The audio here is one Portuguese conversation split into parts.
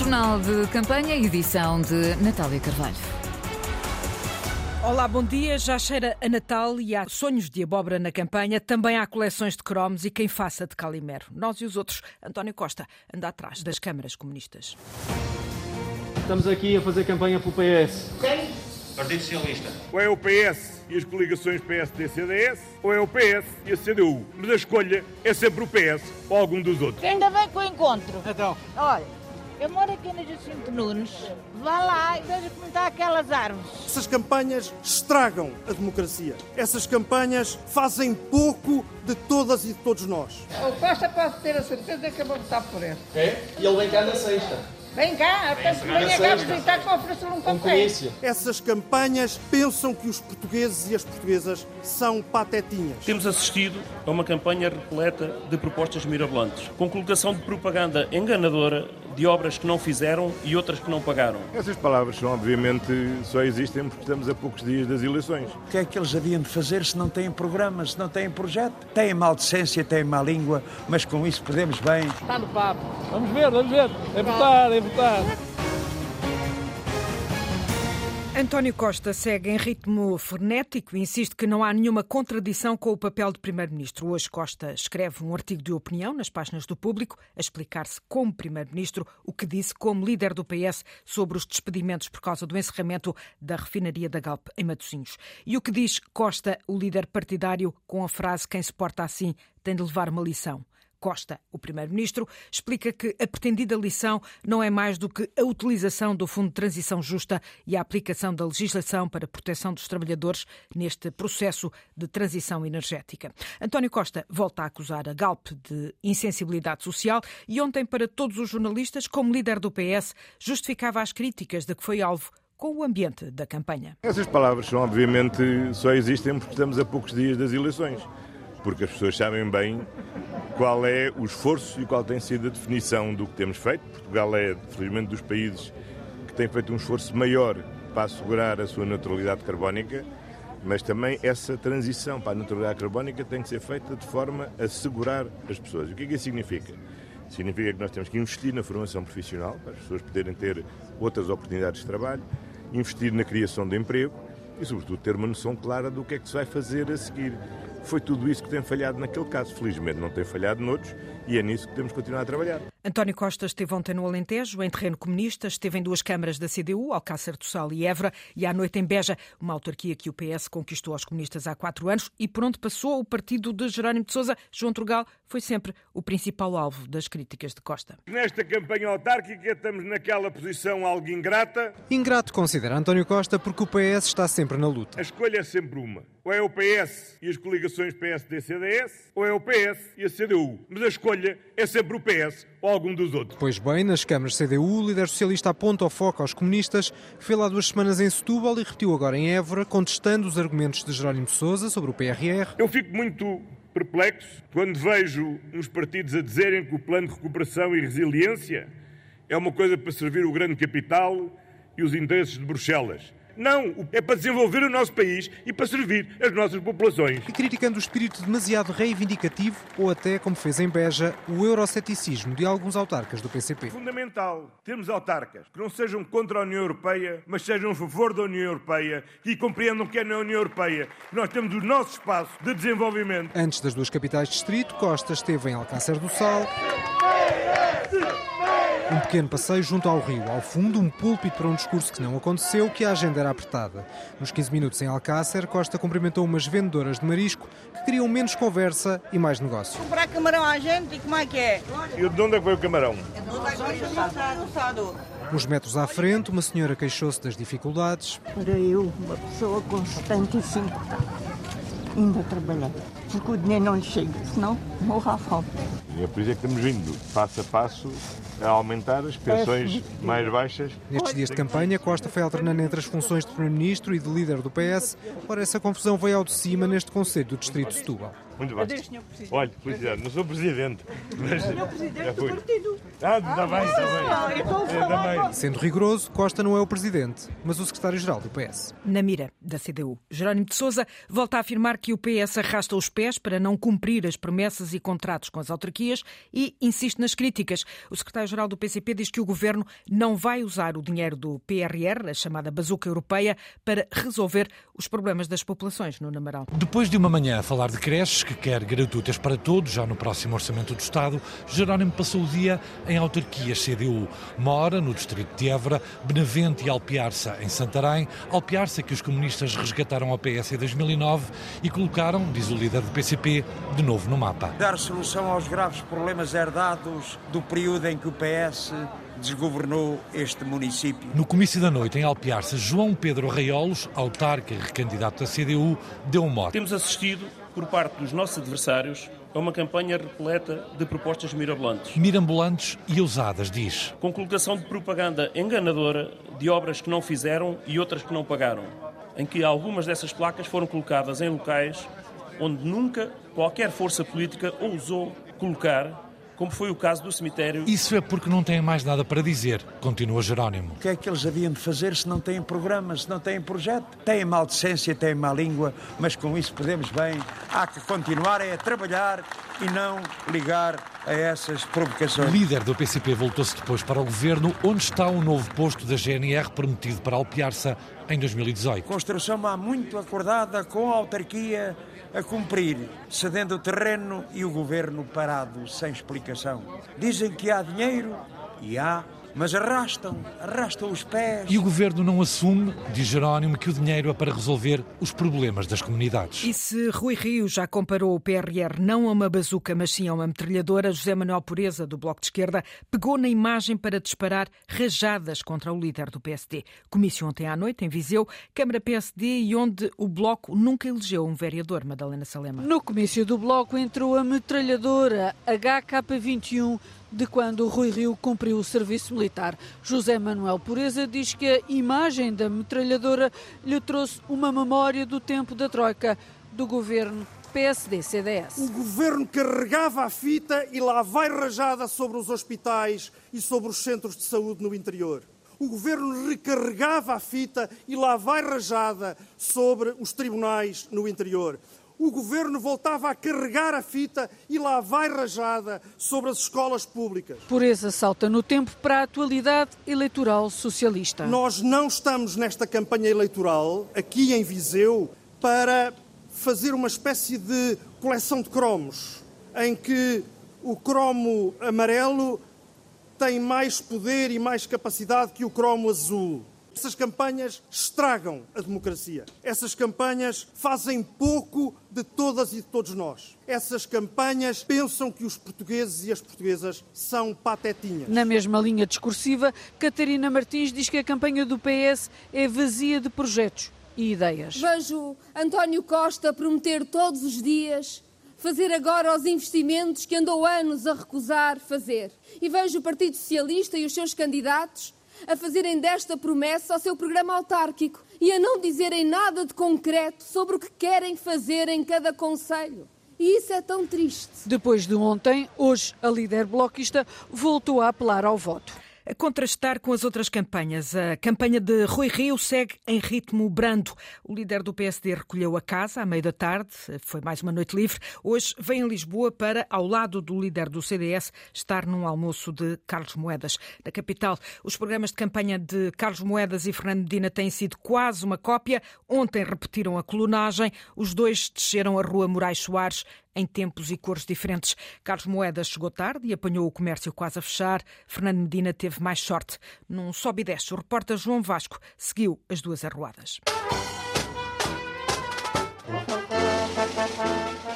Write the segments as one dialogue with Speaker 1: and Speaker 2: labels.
Speaker 1: Jornal de Campanha, edição de Natália Carvalho.
Speaker 2: Olá, bom dia. Já cheira a Natal e há sonhos de abóbora na campanha. Também há coleções de cromos e quem faça de calimero. Nós e os outros. António Costa anda atrás das câmaras comunistas.
Speaker 3: Estamos aqui a fazer campanha pelo PS.
Speaker 4: Quem? Partido Socialista.
Speaker 5: Ou é o PS e as coligações PSD-CDS, ou é o PS e a CDU. Mas a escolha é sempre o PS ou algum dos outros.
Speaker 6: Ainda bem que eu encontro.
Speaker 3: Então.
Speaker 6: Olha, eu moro aqui na Jacinto Nunes. Vá lá e veja como estão aquelas árvores.
Speaker 7: Essas campanhas estragam a democracia. Essas campanhas fazem pouco de todas e de todos nós.
Speaker 8: O Costa pode ter a certeza que eu vou votar por ele.
Speaker 3: É? E ele vem cá na sexta.
Speaker 8: Vem cá, até que venha cá visitar que oferecer um
Speaker 3: Com
Speaker 8: café.
Speaker 7: Essas campanhas pensam que os portugueses e as portuguesas são patetinhas.
Speaker 9: Temos assistido a uma campanha repleta de propostas mirabolantes, com colocação de propaganda enganadora de obras que não fizeram e outras que não pagaram.
Speaker 5: Essas palavras são, obviamente, só existem porque estamos a poucos dias das eleições.
Speaker 10: O que é que eles haviam de fazer se não têm programa, se não têm projeto? Têm maldecência, têm má língua, mas com isso podemos bem.
Speaker 3: Está no papo. Vamos ver, vamos ver. É votar, é votar.
Speaker 2: António Costa segue em ritmo frenético e insiste que não há nenhuma contradição com o papel de Primeiro-Ministro. Hoje Costa escreve um artigo de opinião nas páginas do público a explicar-se como Primeiro-Ministro o que disse como líder do PS sobre os despedimentos por causa do encerramento da refinaria da Galp em Matosinhos. E o que diz Costa, o líder partidário, com a frase quem se porta assim tem de levar uma lição. Costa, o Primeiro-Ministro, explica que a pretendida lição não é mais do que a utilização do Fundo de Transição Justa e a aplicação da legislação para a proteção dos trabalhadores neste processo de transição energética. António Costa volta a acusar a Galp de insensibilidade social e ontem, para todos os jornalistas, como líder do PS, justificava as críticas de que foi alvo com o ambiente da campanha.
Speaker 5: Essas palavras obviamente, só existem porque estamos a poucos dias das eleições. Porque as pessoas sabem bem qual é o esforço e qual tem sido a definição do que temos feito. Portugal é, felizmente, dos países que tem feito um esforço maior para assegurar a sua neutralidade carbónica, mas também essa transição para a neutralidade carbónica tem que ser feita de forma a assegurar as pessoas. O que é que isso significa? Significa que nós temos que investir na formação profissional, para as pessoas poderem ter outras oportunidades de trabalho, investir na criação de emprego e, sobretudo, ter uma noção clara do que é que se vai fazer a seguir. Foi tudo isso que tem falhado naquele caso. Felizmente não tem falhado noutros e é nisso que temos que continuar a trabalhar.
Speaker 2: António Costa esteve ontem no Alentejo, em terreno comunista, esteve em duas câmaras da CDU, Alcácer do Sal e Évora, e à noite em Beja, uma autarquia que o PS conquistou aos comunistas há quatro anos e por onde passou o partido de Jerónimo de Sousa, João Trugal, foi sempre o principal alvo das críticas de Costa.
Speaker 5: Nesta campanha autárquica estamos naquela posição algo ingrata.
Speaker 11: Ingrato considera António Costa porque o PS está sempre na luta.
Speaker 5: A escolha é sempre uma. Ou é o PS e as coligações PSD-CDS, ou é o PS e a CDU. Mas a escolha é sempre o PS ou algum dos outros.
Speaker 11: Pois bem, nas câmaras CDU, o líder socialista aponta o foco aos comunistas, foi lá duas semanas em Setúbal e repetiu agora em Évora, contestando os argumentos de Jerónimo de Sousa sobre o PRR.
Speaker 5: Eu fico muito perplexo quando vejo uns partidos a dizerem que o plano de recuperação e resiliência é uma coisa para servir o grande capital e os interesses de Bruxelas. Não, é para desenvolver o nosso país e para servir as nossas populações.
Speaker 11: E criticando o espírito demasiado reivindicativo, ou até, como fez em Beja, o euroceticismo de alguns autarcas do PCP.
Speaker 5: Fundamental termos autarcas que não sejam contra a União Europeia, mas sejam a favor da União Europeia e compreendam que é na União Europeia que nós temos o nosso espaço de desenvolvimento.
Speaker 11: Antes das duas capitais de distrito, Costa esteve em Alcácer do Sal. Um pequeno passeio junto ao rio. Ao fundo, um púlpito para um discurso que não aconteceu, que a agenda era apertada. Nos 15 minutos em Alcácer, Costa cumprimentou umas vendedoras de marisco que queriam menos conversa e mais negócio.
Speaker 8: Comprar camarão à gente e como é que é?
Speaker 5: E de onde é que foi o camarão?
Speaker 11: Uns metros à frente, uma senhora queixou-se das dificuldades.
Speaker 6: Para eu, uma pessoa com 75, ainda trabalhar. Porque o dinheiro não lhe chega, senão morro à fome.
Speaker 5: E é por isso é que estamos vindo, passo a passo, a aumentar as pensões mais baixas.
Speaker 11: Nestes dias de campanha, Costa foi alternando entre as funções de Primeiro-Ministro e de líder do PS. Ora, essa confusão veio ao de cima neste Conselho do Distrito de Setúbal.
Speaker 5: Muito bem. Olha, felicidade, não sou presidente. Mas
Speaker 8: Senhor Presidente
Speaker 5: já
Speaker 8: do partido.
Speaker 5: Ah, está bem, está bem.
Speaker 8: A
Speaker 5: também.
Speaker 11: Sendo rigoroso, Costa não é o Presidente, mas o Secretário-Geral do PS.
Speaker 2: Na mira da CDU. Jerónimo de Sousa volta a afirmar que o PS arrasta os pés para não cumprir as promessas e contratos com as autarquias e insiste nas críticas. O secretário-geral do PCP diz que o governo não vai usar o dinheiro do PRR, a chamada bazuca europeia, para resolver os problemas das populações no Namarão.
Speaker 12: Depois de uma manhã a falar de creches que quer gratuitas para todos, já no próximo Orçamento do Estado, Jerónimo passou o dia em autarquias CDU. Mora, no distrito de Évora, Benavente e Alpiarça, em Santarém. Alpiarça que os comunistas resgataram ao PS em 2009 e colocaram, diz o líder do PCP, de novo no mapa.
Speaker 10: Dar solução aos graves problemas herdados do período em que o PS desgovernou este município.
Speaker 12: No comício da noite em Alpiarça, João Pedro Raiolos, autarca e recandidato da CDU, deu um mote.
Speaker 9: Temos assistido, por parte dos nossos adversários, a uma campanha repleta de propostas mirabolantes.
Speaker 12: Mirambulantes e ousadas, diz.
Speaker 9: Com colocação de propaganda enganadora de obras que não fizeram e outras que não pagaram, em que algumas dessas placas foram colocadas em locais onde nunca qualquer força política ousou colocar como foi o caso do cemitério.
Speaker 12: Isso é porque não têm mais nada para dizer, continua Jerónimo.
Speaker 10: O que é que eles haviam de fazer se não têm programas, se não têm projeto? Têm maldecência, têm má língua, mas com isso podemos bem. Há que continuar é a trabalhar e não ligar a essas provocações.
Speaker 12: O líder do PCP voltou-se depois para o governo, onde está o novo posto da GNR prometido para Alpiarça em 2018.
Speaker 10: Construção há muito acordada com a autarquia a cumprir, cedendo o terreno e o governo parado, sem explicação. Dizem que há dinheiro e há, mas arrastam, arrastam os pés.
Speaker 12: E o governo não assume, diz Jerónimo, que o dinheiro é para resolver os problemas das comunidades.
Speaker 2: E se Rui Rio já comparou o PRR não a uma bazuca, mas sim a uma metralhadora, José Manuel Pureza, do Bloco de Esquerda, pegou na imagem para disparar rajadas contra o líder do PSD. Comício ontem à noite, em Viseu, Câmara PSD e onde o Bloco nunca elegeu um vereador, Madalena Salema.
Speaker 13: No comício do Bloco entrou a metralhadora HK-21 de quando Rui Rio cumpriu o serviço militar. José Manuel Pureza diz que a imagem da metralhadora lhe trouxe uma memória do tempo da Troika do governo PSD-CDS.
Speaker 7: O governo carregava a fita e lá vai rajada sobre os hospitais e sobre os centros de saúde no interior. O governo recarregava a fita e lá vai rajada sobre os tribunais no interior o governo voltava a carregar a fita e lá vai rajada sobre as escolas públicas.
Speaker 13: Por salta no tempo para a atualidade eleitoral socialista.
Speaker 7: Nós não estamos nesta campanha eleitoral, aqui em Viseu, para fazer uma espécie de coleção de cromos, em que o cromo amarelo tem mais poder e mais capacidade que o cromo azul. Essas campanhas estragam a democracia. Essas campanhas fazem pouco de todas e de todos nós. Essas campanhas pensam que os portugueses e as portuguesas são patetinhas.
Speaker 13: Na mesma linha discursiva, Catarina Martins diz que a campanha do PS é vazia de projetos e ideias.
Speaker 14: Vejo António Costa prometer todos os dias fazer agora os investimentos que andou anos a recusar fazer. E vejo o Partido Socialista e os seus candidatos a fazerem desta promessa o seu programa autárquico e a não dizerem nada de concreto sobre o que querem fazer em cada conselho. E isso é tão triste.
Speaker 13: Depois de ontem, hoje a líder bloquista voltou a apelar ao voto.
Speaker 2: A contrastar com as outras campanhas, a campanha de Rui Rio segue em ritmo brando. O líder do PSD recolheu a casa à meia da tarde, foi mais uma noite livre. Hoje vem a Lisboa para, ao lado do líder do CDS, estar num almoço de Carlos Moedas. Na capital, os programas de campanha de Carlos Moedas e Fernando Medina têm sido quase uma cópia. Ontem repetiram a colunagem. Os dois desceram a rua Moraes Soares em tempos e cores diferentes. Carlos Moedas chegou tarde e apanhou o comércio quase a fechar. Fernando Medina teve mais sorte. Num sobe e desce, o repórter João Vasco seguiu as duas arruadas.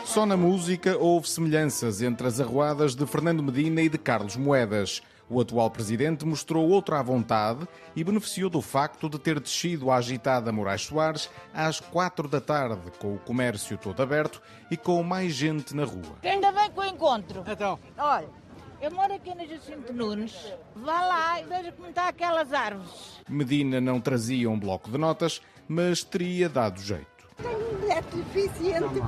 Speaker 15: Só na música houve semelhanças entre as arruadas de Fernando Medina e de Carlos Moedas. O atual presidente mostrou outra à vontade e beneficiou do facto de ter descido a agitada Moraes Soares às quatro da tarde, com o comércio todo aberto e com mais gente na rua.
Speaker 16: Ainda bem que o encontro.
Speaker 7: Então?
Speaker 16: Olha, eu moro aqui na Jacinto Nunes. Vá lá e veja como está aquelas árvores.
Speaker 15: Medina não trazia um bloco de notas, mas teria dado jeito.
Speaker 6: Tenho um mulher deficiente.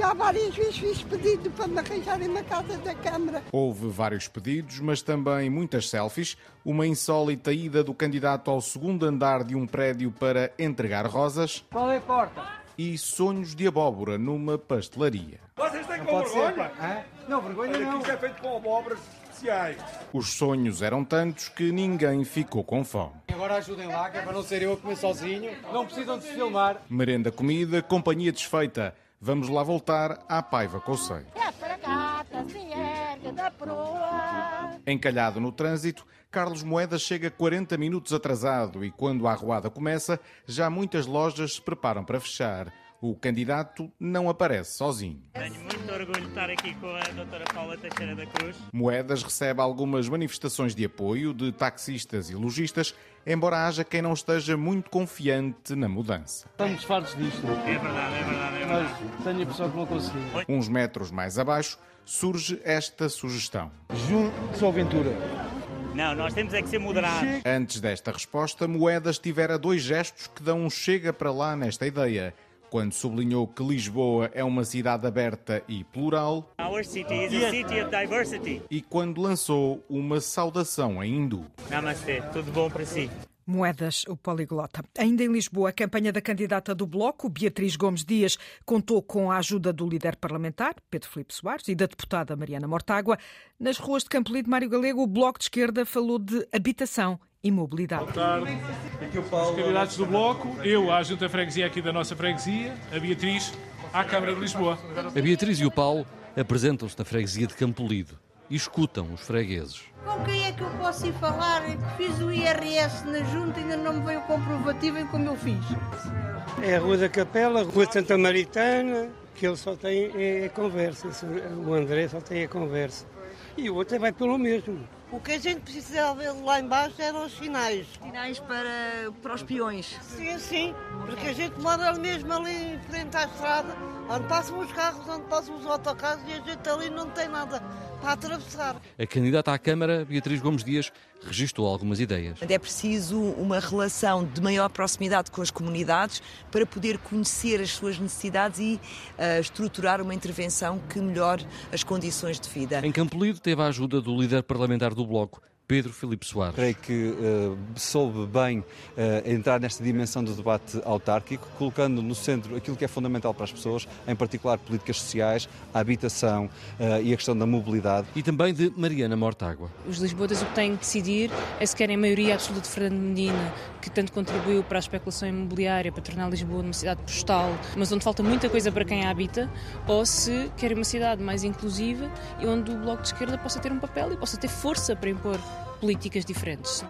Speaker 6: Já várias vezes fiz pedido para me arranjarem uma casa da Câmara.
Speaker 15: Houve vários pedidos, mas também muitas selfies. Uma insólita ida do candidato ao segundo andar de um prédio para entregar rosas.
Speaker 17: Qual é a porta?
Speaker 15: e sonhos de abóbora numa pastelaria.
Speaker 17: Vocês têm com vergonha? Não, vergonha Olha, não. Isto é feito com abóboras especiais.
Speaker 15: Os sonhos eram tantos que ninguém ficou com fome.
Speaker 18: Agora ajudem lá, que é para não ser eu a comer sozinho. Não precisam de se filmar.
Speaker 15: Merenda comida, companhia desfeita. Vamos lá voltar à paiva Cossei. Encalhado no trânsito, Carlos Moedas chega 40 minutos atrasado e quando a arruada começa, já muitas lojas se preparam para fechar. O candidato não aparece sozinho.
Speaker 19: Tenho muito orgulho de estar aqui com a doutora Paula Teixeira da Cruz.
Speaker 15: Moedas recebe algumas manifestações de apoio de taxistas e lojistas, embora haja quem não esteja muito confiante na mudança.
Speaker 3: Estamos fartos disto.
Speaker 19: É verdade, é verdade, é verdade.
Speaker 3: Mas tenho a pessoa que não consegui.
Speaker 15: Uns metros mais abaixo, surge esta sugestão.
Speaker 3: Junto ao Ventura.
Speaker 19: Não, nós temos é que ser moderados.
Speaker 15: Antes desta resposta, Moedas tivera dois gestos que dão um chega para lá nesta ideia quando sublinhou que Lisboa é uma cidade aberta e plural.
Speaker 19: Our city is a city of diversity.
Speaker 15: E quando lançou uma saudação em hindu.
Speaker 19: Namaste, tudo bom para si.
Speaker 2: Moedas, o poliglota. Ainda em Lisboa, a campanha da candidata do Bloco, Beatriz Gomes Dias, contou com a ajuda do líder parlamentar, Pedro Filipe Soares, e da deputada Mariana Mortágua. Nas ruas de Campolide Mário Galego, o Bloco de Esquerda falou de habitação e mobilidade.
Speaker 20: Boa tarde. Aqui o Paulo. Os candidatos do Bloco, eu à Junta Freguesia aqui da nossa freguesia, a Beatriz à Câmara de Lisboa.
Speaker 21: A Beatriz e o Paulo apresentam-se na freguesia de Campolide e escutam os fregueses.
Speaker 16: Com quem é que eu posso ir falar? Fiz o IRS na junta e ainda não me veio o comprovativo em como eu fiz.
Speaker 22: É a Rua da Capela, a Rua de Santa Maritana, que ele só tem é, conversa. O André só tem a conversa. E o outro vai pelo mesmo.
Speaker 23: O que a gente precisava lá embaixo eram os sinais.
Speaker 24: Sinais para, para os peões?
Speaker 23: Sim, sim, porque a gente mora mesmo ali em frente à estrada, onde passam os carros, onde passam os autocarros e a gente ali não tem nada para atravessar.
Speaker 21: A candidata à Câmara, Beatriz Gomes Dias, registou algumas ideias.
Speaker 25: É preciso uma relação de maior proximidade com as comunidades para poder conhecer as suas necessidades e uh, estruturar uma intervenção que melhore as condições de vida.
Speaker 21: Em Campolido teve a ajuda do líder parlamentar do Bloco, Pedro Filipe Soares.
Speaker 26: Creio que uh, soube bem uh, entrar nesta dimensão do debate autárquico, colocando no centro aquilo que é fundamental para as pessoas, em particular políticas sociais, a habitação uh, e a questão da mobilidade.
Speaker 21: E também de Mariana Mortágua.
Speaker 27: Os lisboetas o que têm que decidir é se querem a maioria absoluta de Fernando Medina, que tanto contribuiu para a especulação imobiliária, para tornar Lisboa uma cidade postal, mas onde falta muita coisa para quem a habita, ou se querem uma cidade mais inclusiva e onde o Bloco de Esquerda possa ter um papel e possa ter força para impor políticas diferentes.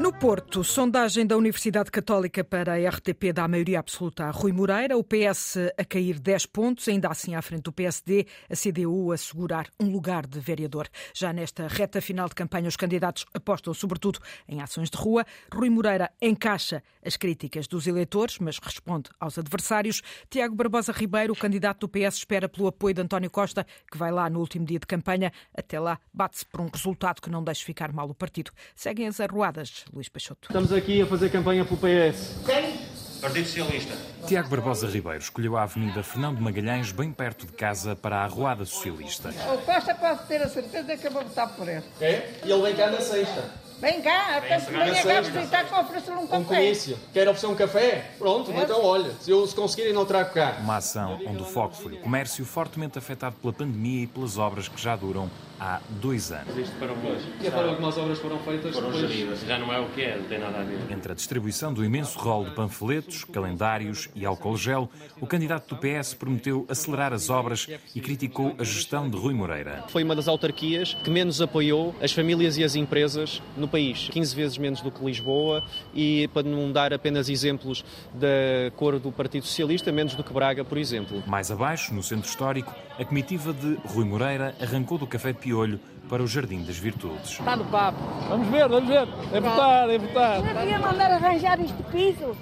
Speaker 2: No Porto, sondagem da Universidade Católica para a RTP dá a maioria absoluta a Rui Moreira, o PS a cair 10 pontos, ainda assim à frente do PSD, a CDU a segurar um lugar de vereador. Já nesta reta final de campanha, os candidatos apostam sobretudo em ações de rua. Rui Moreira encaixa as críticas dos eleitores, mas responde aos adversários. Tiago Barbosa Ribeiro, o candidato do PS, espera pelo apoio de António Costa, que vai lá no último dia de campanha. Até lá, bate-se por um resultado que não deixe ficar mal o partido. Seguem as arruadas. Luís Peixoto.
Speaker 3: Estamos aqui a fazer campanha pelo PS.
Speaker 4: Quem? Partido Socialista.
Speaker 28: Tiago Barbosa Ribeiro escolheu a Avenida Fernando Magalhães, bem perto de casa, para a Arruada Socialista.
Speaker 8: O Costa pode ter a certeza que eu vou votar por ele.
Speaker 3: É? E ele vem cá na sexta.
Speaker 8: Vem cá, até se venha cá visitar que oferecer um café.
Speaker 3: Um comício. Quer oferecer um café? Pronto, é. então olha, se eu se conseguirem não trago cá.
Speaker 28: Uma ação onde o foco foi o comércio fortemente afetado pela pandemia e pelas obras que já duram há dois anos.
Speaker 3: Isto para hoje. E para algumas obras foram feitas
Speaker 29: foram depois... geridas. Já não é o que é, não tem nada a ver.
Speaker 28: Entre a distribuição do imenso rol de panfletos, calendários e álcool gel, o candidato do PS prometeu acelerar as obras e criticou a gestão de Rui Moreira.
Speaker 30: Foi uma das autarquias que menos apoiou as famílias e as empresas no país. 15 vezes menos do que Lisboa e, para não dar apenas exemplos da cor do Partido Socialista, menos do que Braga, por exemplo.
Speaker 28: Mais abaixo, no centro histórico, a comitiva de Rui Moreira arrancou do Café de Piolho para o Jardim das Virtudes.
Speaker 8: Está no papo.
Speaker 3: Vamos ver, vamos ver. É votar, é votar.
Speaker 8: Não devia mandar arranjar este piso.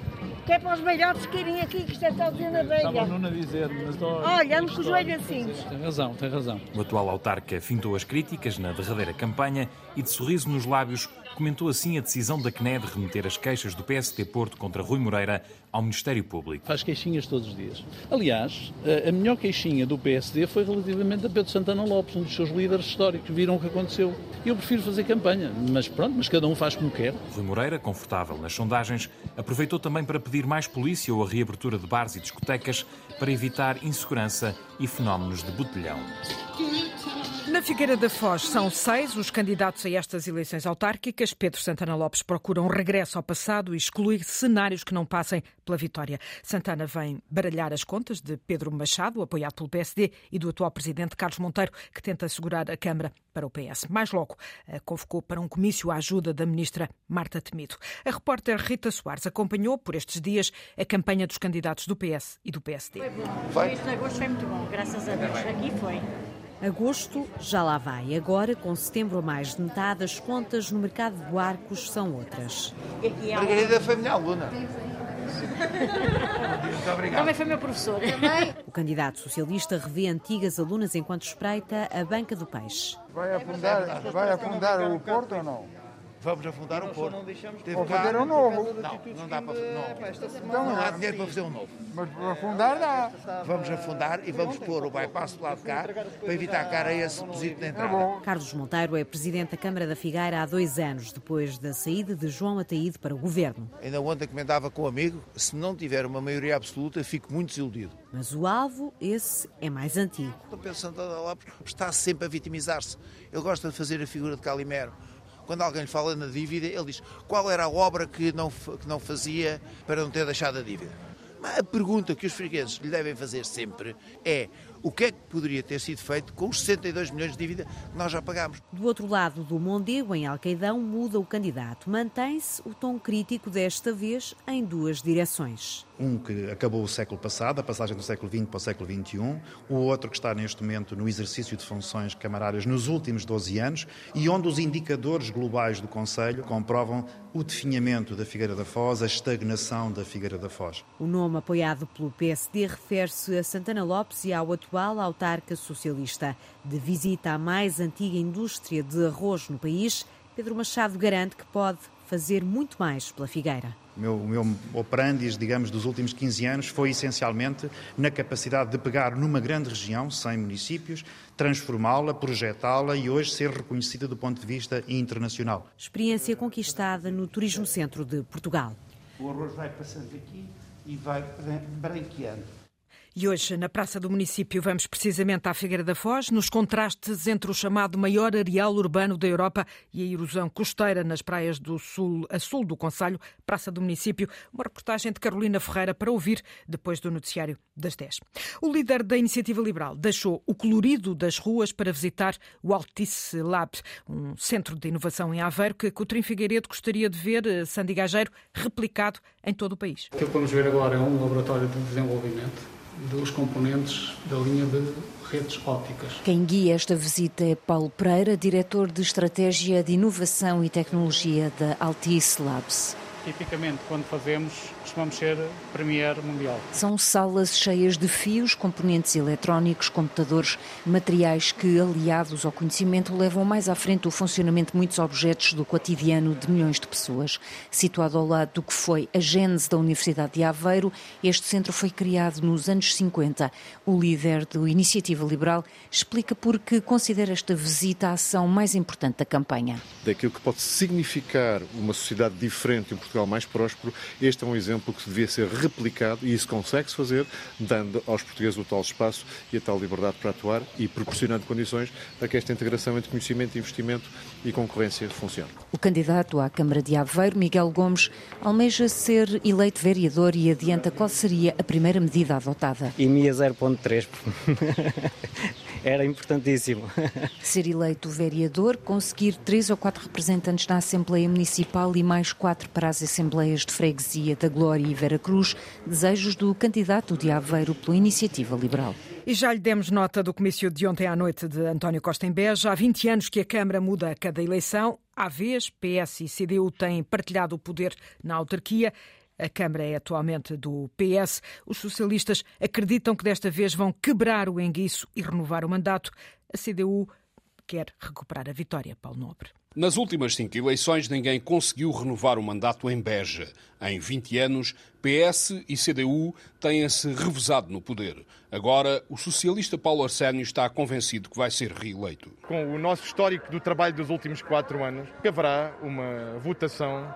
Speaker 8: Que é para os velhotes que irem aqui, que isto é tal dizendo a velha.
Speaker 3: Estava não a dizer, mas estou...
Speaker 8: Olha, ando com o joelho assim.
Speaker 3: Tem razão, tem razão.
Speaker 28: O atual autarca fintou as críticas na derradeira campanha e, de sorriso nos lábios, comentou assim a decisão da CNE de remeter as queixas do PST Porto contra Rui Moreira ao Ministério Público.
Speaker 31: Faz queixinhas todos os dias. Aliás, a melhor queixinha do PSD foi relativamente a Pedro Santana Lopes, um dos seus líderes históricos. Viram o que aconteceu. Eu prefiro fazer campanha, mas pronto, mas cada um faz como quer.
Speaker 28: Rui Moreira, confortável nas sondagens, aproveitou também para pedir pedir mais polícia ou a reabertura de bares e discotecas para evitar insegurança e fenómenos de botelhão.
Speaker 2: Na Figueira da Foz são seis os candidatos a estas eleições autárquicas. Pedro Santana Lopes procura um regresso ao passado e excluir cenários que não passem pela vitória. Santana vem baralhar as contas de Pedro Machado, apoiado pelo PSD, e do atual presidente Carlos Monteiro, que tenta assegurar a Câmara para o PS. Mais logo, convocou para um comício a ajuda da ministra Marta Temido. A repórter Rita Soares acompanhou por estes dias a campanha dos candidatos do PS e do PSD.
Speaker 32: Foi bom. Foi? Este agosto foi muito bom, graças a Deus. Aqui foi.
Speaker 33: Agosto já lá vai. Agora, com setembro a mais de metade, as contas no mercado de barcos são outras.
Speaker 34: Margarida foi minha aluna.
Speaker 32: Muito obrigado. Também foi meu professor.
Speaker 33: O candidato socialista revê antigas alunas enquanto espreita a banca do peixe.
Speaker 34: Vai afundar, vai afundar o porto ou não? Vamos afundar o Porto.
Speaker 33: Ou fazer um novo.
Speaker 34: Não, não dá para fazer um novo. Então, não há dinheiro para fazer um novo.
Speaker 33: Mas para afundar dá.
Speaker 34: Vamos afundar e vamos pôr o bypass do lado de cá para evitar que a areia se deposite na entrada.
Speaker 33: Carlos Monteiro é presidente da Câmara da Figueira há dois anos, depois da saída de João Ataíde para o governo.
Speaker 34: Ainda ontem comentava com um amigo, se não tiver uma maioria absoluta, fico muito desiludido.
Speaker 33: Mas o alvo, esse, é mais antigo.
Speaker 34: Estou pensando, Lopes está sempre a vitimizar-se. Ele gosta de fazer a figura de Calimero quando alguém lhe fala na dívida, ele diz qual era a obra que não, que não fazia para não ter deixado a dívida. Mas a pergunta que os fregueses lhe devem fazer sempre é o que é que poderia ter sido feito com os 62 milhões de dívida que nós já pagámos.
Speaker 33: Do outro lado do Mondego, em Alcaidão, muda o candidato. Mantém-se o tom crítico desta vez em duas direções.
Speaker 35: Um que acabou o século passado, a passagem do século XX para o século XXI, o outro que está neste momento no exercício de funções camarárias nos últimos 12 anos e onde os indicadores globais do Conselho comprovam o definhamento da Figueira da Foz, a estagnação da Figueira da Foz.
Speaker 33: O nome apoiado pelo PSD refere-se a Santana Lopes e ao atual autarca socialista. De visita à mais antiga indústria de arroz no país, Pedro Machado garante que pode fazer muito mais pela Figueira.
Speaker 35: O meu, meu operandis, digamos, dos últimos 15 anos foi essencialmente na capacidade de pegar numa grande região, 100 municípios, transformá-la, projetá-la e hoje ser reconhecida do ponto de vista internacional.
Speaker 33: Experiência conquistada no Turismo Centro de Portugal.
Speaker 34: O arroz vai passando aqui e vai branqueando.
Speaker 2: E hoje, na Praça do Município, vamos precisamente à Figueira da Foz, nos contrastes entre o chamado maior areal urbano da Europa e a erosão costeira nas praias do sul a sul do Conselho, Praça do Município. Uma reportagem de Carolina Ferreira para ouvir depois do noticiário das 10. O líder da Iniciativa Liberal deixou o colorido das ruas para visitar o Altice Lab, um centro de inovação em Aveiro que Coutrinho Figueiredo gostaria de ver, eh, Sandy Gageiro, replicado em todo o país.
Speaker 36: O que vamos ver agora é um laboratório de desenvolvimento dos componentes da linha de redes ópticas.
Speaker 33: Quem guia esta visita é Paulo Pereira, diretor de Estratégia de Inovação e Tecnologia da Altice Labs.
Speaker 36: Tipicamente, quando fazemos, costumamos ser Premier Mundial.
Speaker 33: São salas cheias de fios, componentes eletrónicos, computadores, materiais que, aliados ao conhecimento, levam mais à frente o funcionamento de muitos objetos do cotidiano de milhões de pessoas. Situado ao lado do que foi a gênese da Universidade de Aveiro, este centro foi criado nos anos 50. O líder do Iniciativa Liberal explica por que considera esta visita a ação mais importante da campanha.
Speaker 37: Daquilo que pode significar uma sociedade diferente, um Portugal mais próspero, este é um exemplo que devia ser replicado e isso consegue-se fazer, dando aos portugueses o tal espaço e a tal liberdade para atuar e proporcionando condições para que esta integração entre conhecimento, investimento e concorrência funcione.
Speaker 33: O candidato à Câmara de Aveiro, Miguel Gomes, almeja ser eleito vereador e adianta qual seria a primeira medida adotada.
Speaker 38: IMIA 0.3. Era importantíssimo.
Speaker 33: Ser eleito vereador, conseguir três ou quatro representantes na Assembleia Municipal e mais quatro para as Assembleias de Freguesia da Glória e Vera Cruz, desejos do candidato de Aveiro pela Iniciativa Liberal.
Speaker 2: E já lhe demos nota do comício de ontem à noite de António Costa em Beja. Há 20 anos que a Câmara muda a cada eleição. À vez, PS e CDU têm partilhado o poder na autarquia. A Câmara é atualmente do PS. Os socialistas acreditam que desta vez vão quebrar o enguiço e renovar o mandato. A CDU quer recuperar a vitória, Paulo Nobre.
Speaker 39: Nas últimas cinco eleições, ninguém conseguiu renovar o mandato em Beja. Em 20 anos, PS e CDU têm-se revezado no poder. Agora, o socialista Paulo Arsénio está convencido que vai ser reeleito.
Speaker 40: Com o nosso histórico do trabalho dos últimos quatro anos, haverá uma votação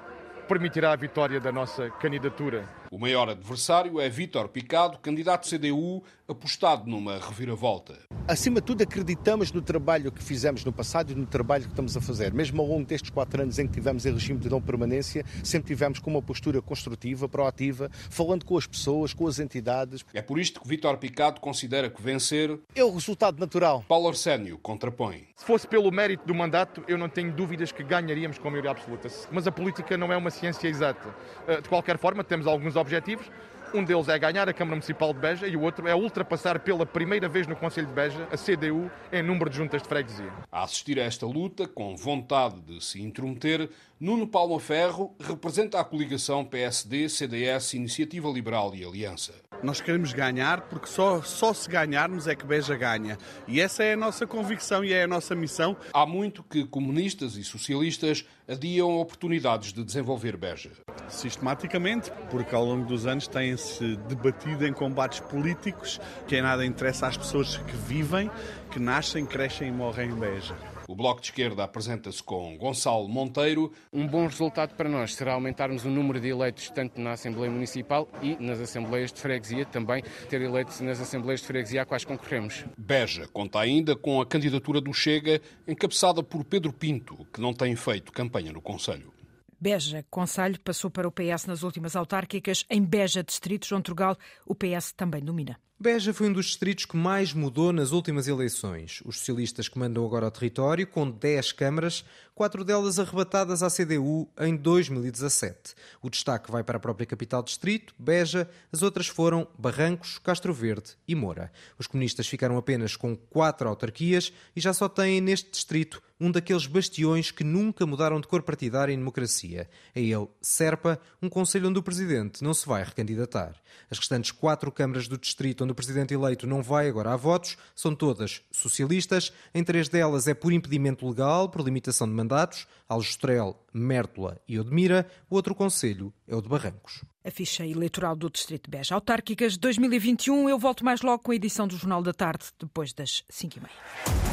Speaker 40: permitirá a vitória da nossa candidatura.
Speaker 39: O maior adversário é Vítor Picado, candidato CDU, apostado numa reviravolta.
Speaker 41: Acima de tudo, acreditamos no trabalho que fizemos no passado e no trabalho que estamos a fazer. Mesmo ao longo destes quatro anos em que tivemos em regime de não permanência, sempre tivemos com uma postura construtiva, proativa, falando com as pessoas, com as entidades.
Speaker 39: É por isto que Vítor Picado considera que vencer
Speaker 41: é o resultado natural.
Speaker 39: Paulo Arsénio contrapõe.
Speaker 40: Se fosse pelo mérito do mandato, eu não tenho dúvidas que ganharíamos com a maioria absoluta. Mas a política não é uma ciência exata. Eh, de qualquer forma, temos alguns objetivos. Um deles é ganhar a Câmara Municipal de Beja e o outro é ultrapassar pela primeira vez no Conselho de Beja a CDU em número de juntas de freguesia.
Speaker 39: A assistir a esta luta, com vontade de se intrometer, Nuno Palma Ferro representa a coligação PSD, CDS, Iniciativa Liberal e Aliança.
Speaker 42: Nós queremos ganhar porque só, só se ganharmos é que Beja ganha. E essa é a nossa convicção e é a nossa missão.
Speaker 39: Há muito que comunistas e socialistas adiam oportunidades de desenvolver Beja.
Speaker 42: Sistematicamente, porque ao longo dos anos têm-se debatido em combates políticos que em nada interessa às pessoas que vivem, que nascem, crescem e morrem em Beja.
Speaker 39: O Bloco de Esquerda apresenta-se com Gonçalo Monteiro.
Speaker 19: Um bom resultado para nós será aumentarmos o número de eleitos tanto na Assembleia Municipal e nas Assembleias de Freguesia, também ter eleitos nas Assembleias de Freguesia a quais concorremos.
Speaker 39: Beja conta ainda com a candidatura do Chega, encabeçada por Pedro Pinto, que não tem feito campanha no Conselho.
Speaker 2: Beja, Conselho, passou para o PS nas últimas autárquicas. Em Beja, Distrito, João Turgal, o PS também domina.
Speaker 11: Beja foi um dos distritos que mais mudou nas últimas eleições. Os socialistas comandam agora o território, com 10 câmaras, quatro delas arrebatadas à CDU em 2017. O destaque vai para a própria capital distrito, Beja, as outras foram Barrancos, Castro Verde e Moura. Os comunistas ficaram apenas com quatro autarquias e já só têm neste distrito um daqueles bastiões que nunca mudaram de cor partidária em democracia. É ele, Serpa, um conselho onde o presidente não se vai recandidatar. As restantes quatro câmaras do distrito onde o presidente eleito não vai agora a votos são todas socialistas. Em três delas é por impedimento legal, por limitação de mandatos, Aljustrel, Mértola e Odmira. O outro conselho é o de Barrancos.
Speaker 2: A ficha eleitoral do Distrito de Beja. Autárquicas 2021. Eu volto mais logo com a edição do Jornal da Tarde, depois das 5h30.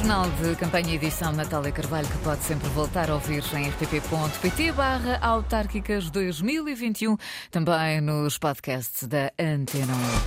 Speaker 43: Jornal de campanha edição Natália Carvalho, que pode sempre voltar a ouvir em rtp.pt barra autárquicas 2021, também nos podcasts da Antena 1.